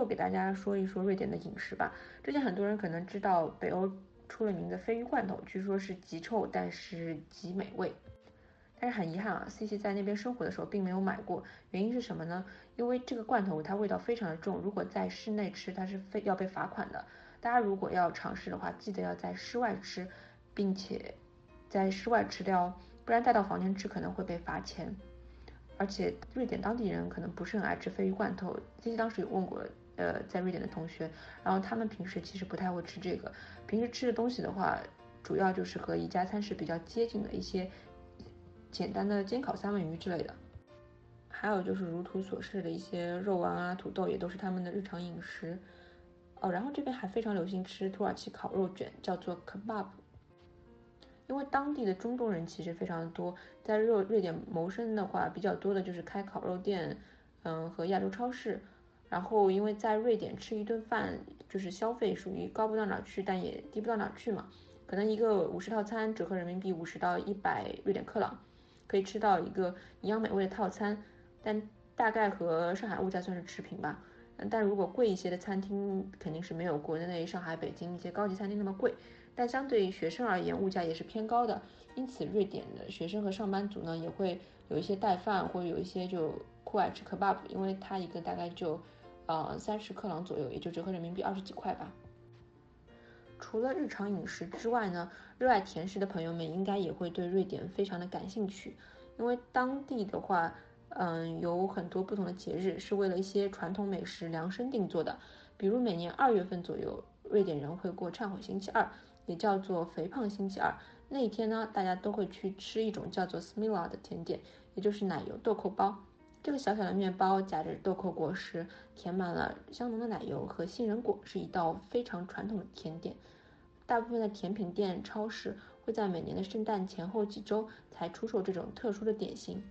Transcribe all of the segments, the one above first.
后给大家说一说瑞典的饮食吧。之前很多人可能知道北欧出了名的鲱鱼罐头，据说是极臭，但是极美味。但是很遗憾啊，C C 在那边生活的时候并没有买过，原因是什么呢？因为这个罐头它味道非常的重，如果在室内吃它是非要被罚款的。大家如果要尝试的话，记得要在室外吃，并且在室外吃掉，不然带到房间吃可能会被罚钱。而且瑞典当地人可能不是很爱吃鲱鱼罐头，C C 当时有问过，呃，在瑞典的同学，然后他们平时其实不太会吃这个，平时吃的东西的话，主要就是和宜家餐是比较接近的一些。简单的煎烤三文鱼之类的，还有就是如图所示的一些肉丸啊、土豆，也都是他们的日常饮食。哦，然后这边还非常流行吃土耳其烤肉卷，叫做 kebab。因为当地的中东人其实非常的多，在瑞瑞典谋生的话，比较多的就是开烤肉店，嗯，和亚洲超市。然后因为在瑞典吃一顿饭，就是消费属于高不到哪去，但也低不到哪去嘛。可能一个五十套餐折合人民币五十到一百瑞典克朗。可以吃到一个一样美味的套餐，但大概和上海物价算是持平吧。但如果贵一些的餐厅肯定是没有国内上海、北京一些高级餐厅那么贵。但相对于学生而言，物价也是偏高的。因此，瑞典的学生和上班族呢，也会有一些带饭，或者有一些就酷爱吃 kebab，因为它一个大概就，呃，三十克朗左右，也就折合人民币二十几块吧。除了日常饮食之外呢，热爱甜食的朋友们应该也会对瑞典非常的感兴趣，因为当地的话，嗯，有很多不同的节日是为了一些传统美食量身定做的。比如每年二月份左右，瑞典人会过忏悔星期二，也叫做肥胖星期二。那一天呢，大家都会去吃一种叫做 Smilla 的甜点，也就是奶油豆蔻包。这个小小的面包夹着豆蔻果实，填满了香浓的奶油和杏仁果，是一道非常传统的甜点。大部分的甜品店、超市会在每年的圣诞前后几周才出售这种特殊的点心。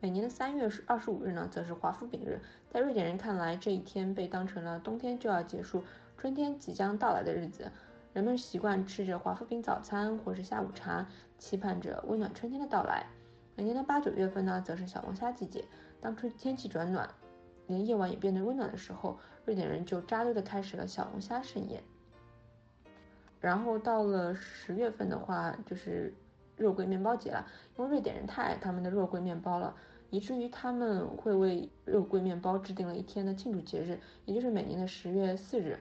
每年的三月二十五日呢，则是华夫饼日。在瑞典人看来，这一天被当成了冬天就要结束、春天即将到来的日子。人们习惯吃着华夫饼早餐或是下午茶，期盼着温暖春天的到来。每年的八九月份呢，则是小龙虾季节。当春天气转暖，连夜晚也变得温暖的时候，瑞典人就扎堆的开始了小龙虾盛宴。然后到了十月份的话，就是肉桂面包节了。因为瑞典人太爱他们的肉桂面包了，以至于他们会为肉桂面包制定了一天的庆祝节日，也就是每年的十月四日。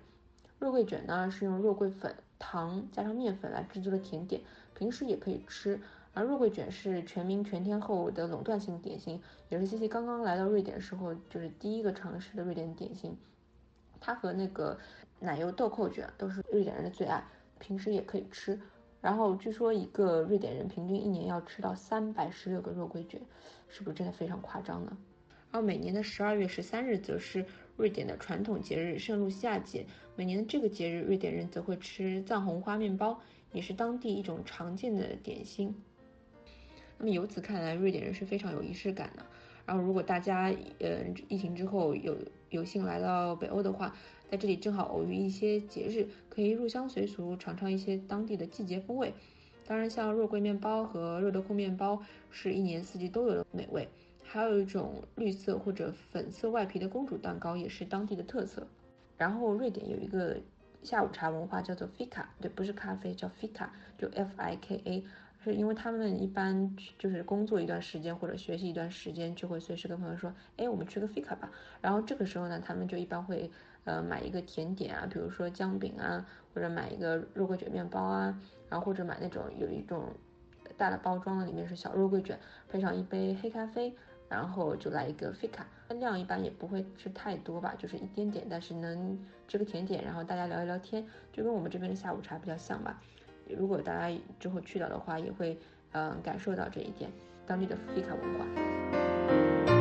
肉桂卷呢，是用肉桂粉、糖加上面粉来制作的甜点，平时也可以吃。而肉桂卷是全民全天候的垄断性点心，也是西西刚刚来到瑞典时候就是第一个尝试的瑞典点心。它和那个奶油豆蔻卷都是瑞典人的最爱，平时也可以吃。然后据说一个瑞典人平均一年要吃到三百十六个肉桂卷，是不是真的非常夸张呢？而每年的十二月十三日则是瑞典的传统节日圣露西亚节，每年的这个节日，瑞典人则会吃藏红花面包，也是当地一种常见的点心。那么由此看来，瑞典人是非常有仪式感的。然后，如果大家呃疫情之后有有幸来到北欧的话，在这里正好偶遇一些节日，可以入乡随俗，尝尝一些当地的季节风味。当然，像肉桂面包和热豆蔻面包是一年四季都有的美味。还有一种绿色或者粉色外皮的公主蛋糕，也是当地的特色。然后，瑞典有一个下午茶文化，叫做 fika，对，不是咖啡，叫 fika，就 F I K A。是因为他们一般就是工作一段时间或者学习一段时间，就会随时跟朋友说，哎，我们去个 fika 吧。然后这个时候呢，他们就一般会呃买一个甜点啊，比如说姜饼啊，或者买一个肉桂卷面包啊，然后或者买那种有一种大的包装的，里面是小肉桂卷，配上一杯黑咖啡，然后就来一个 fika。量一般也不会吃太多吧，就是一点点，但是能吃个甜点，然后大家聊一聊天，就跟我们这边的下午茶比较像吧。如果大家之后去到的话，也会嗯感受到这一点当地的 fika 文化。